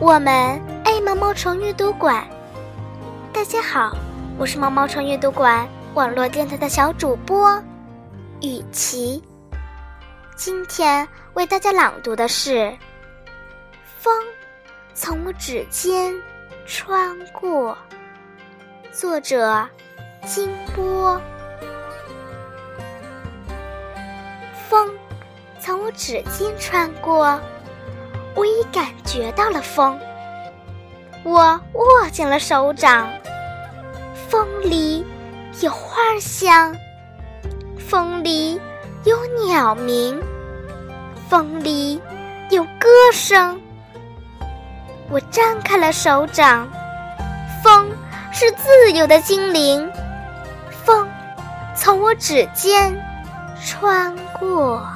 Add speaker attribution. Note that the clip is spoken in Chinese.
Speaker 1: 我们爱毛毛虫阅读馆。大家好，我是毛毛虫阅读馆网络电台的小主播雨琪。今天为大家朗读的是《风从我指尖穿过》，作者金波。风从我指尖穿过。感觉到了风，我握紧了手掌。风里有花香，风里有鸟鸣，风里有歌声。我张开了手掌，风是自由的精灵，风从我指尖穿过。